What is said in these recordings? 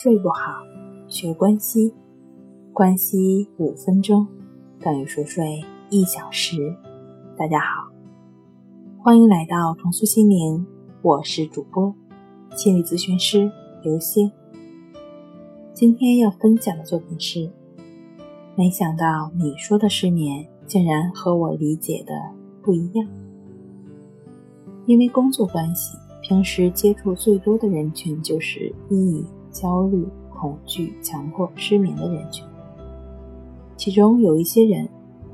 睡不好，学关西，关西五分钟等于熟睡一小时。大家好，欢迎来到重塑心灵，我是主播心理咨询师刘星。今天要分享的作品是：没想到你说的失眠，竟然和我理解的不一样。因为工作关系。平时接触最多的人群就是抑郁、焦虑、恐惧、强迫、失眠的人群。其中有一些人，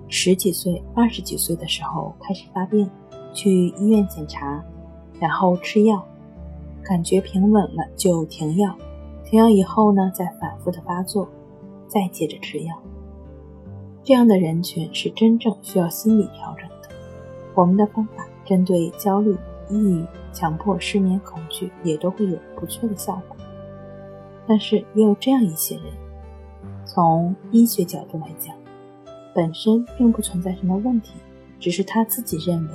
十几岁、二十几岁的时候开始发病，去医院检查，然后吃药，感觉平稳了就停药，停药以后呢，再反复的发作，再接着吃药。这样的人群是真正需要心理调整的。我们的方法针对焦虑。抑郁、强迫、失眠、恐惧也都会有不错的效果，但是也有这样一些人，从医学角度来讲，本身并不存在什么问题，只是他自己认为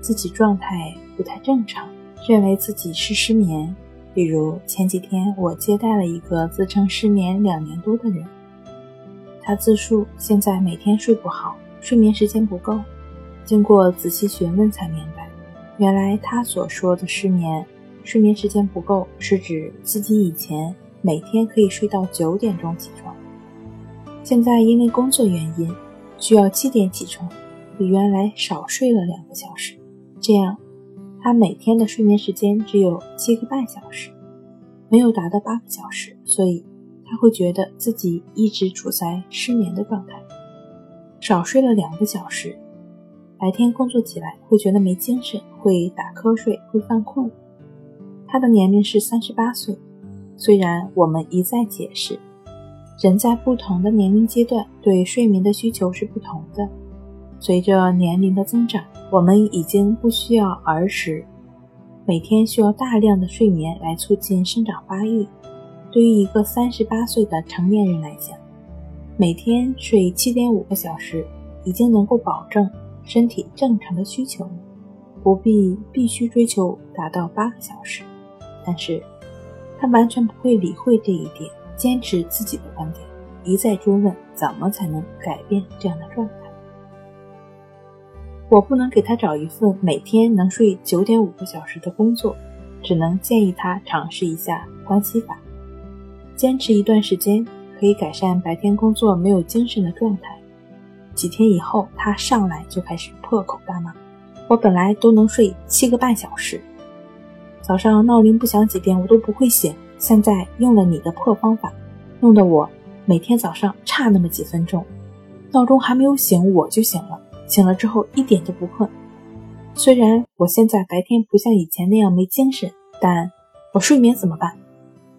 自己状态不太正常，认为自己是失眠。比如前几天我接待了一个自称失眠两年多的人，他自述现在每天睡不好，睡眠时间不够，经过仔细询问才明白。原来他所说的失眠，睡眠时间不够，是指自己以前每天可以睡到九点钟起床，现在因为工作原因需要七点起床，比原来少睡了两个小时，这样他每天的睡眠时间只有七个半小时，没有达到八个小时，所以他会觉得自己一直处在失眠的状态，少睡了两个小时。白天工作起来会觉得没精神，会打瞌睡，会犯困。他的年龄是三十八岁。虽然我们一再解释，人在不同的年龄阶段对睡眠的需求是不同的。随着年龄的增长，我们已经不需要儿时每天需要大量的睡眠来促进生长发育。对于一个三十八岁的成年人来讲，每天睡七点五个小时已经能够保证。身体正常的需求了，不必必须追求达到八个小时。但是，他完全不会理会这一点，坚持自己的观点，一再追问怎么才能改变这样的状态。我不能给他找一份每天能睡九点五个小时的工作，只能建议他尝试一下关系法，坚持一段时间，可以改善白天工作没有精神的状态。几天以后，他上来就开始破口大骂：“我本来都能睡七个半小时，早上闹铃不响几遍我都不会醒。现在用了你的破方法，弄得我每天早上差那么几分钟，闹钟还没有醒我就醒了，醒了之后一点都不困。虽然我现在白天不像以前那样没精神，但我睡眠怎么办？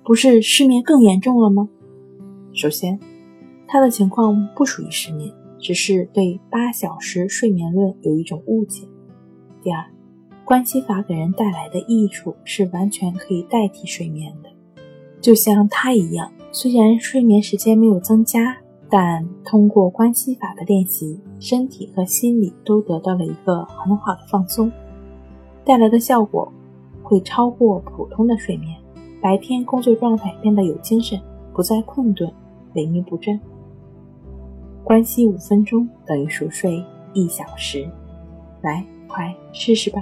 不是失眠更严重了吗？首先，他的情况不属于失眠。”只是对八小时睡眠论有一种误解。第二，关系法给人带来的益处是完全可以代替睡眠的，就像他一样，虽然睡眠时间没有增加，但通过关系法的练习，身体和心理都得到了一个很好的放松，带来的效果会超过普通的睡眠，白天工作状态变得有精神，不再困顿、萎靡不振。关系五分钟等于熟睡一小时，来，快试试吧。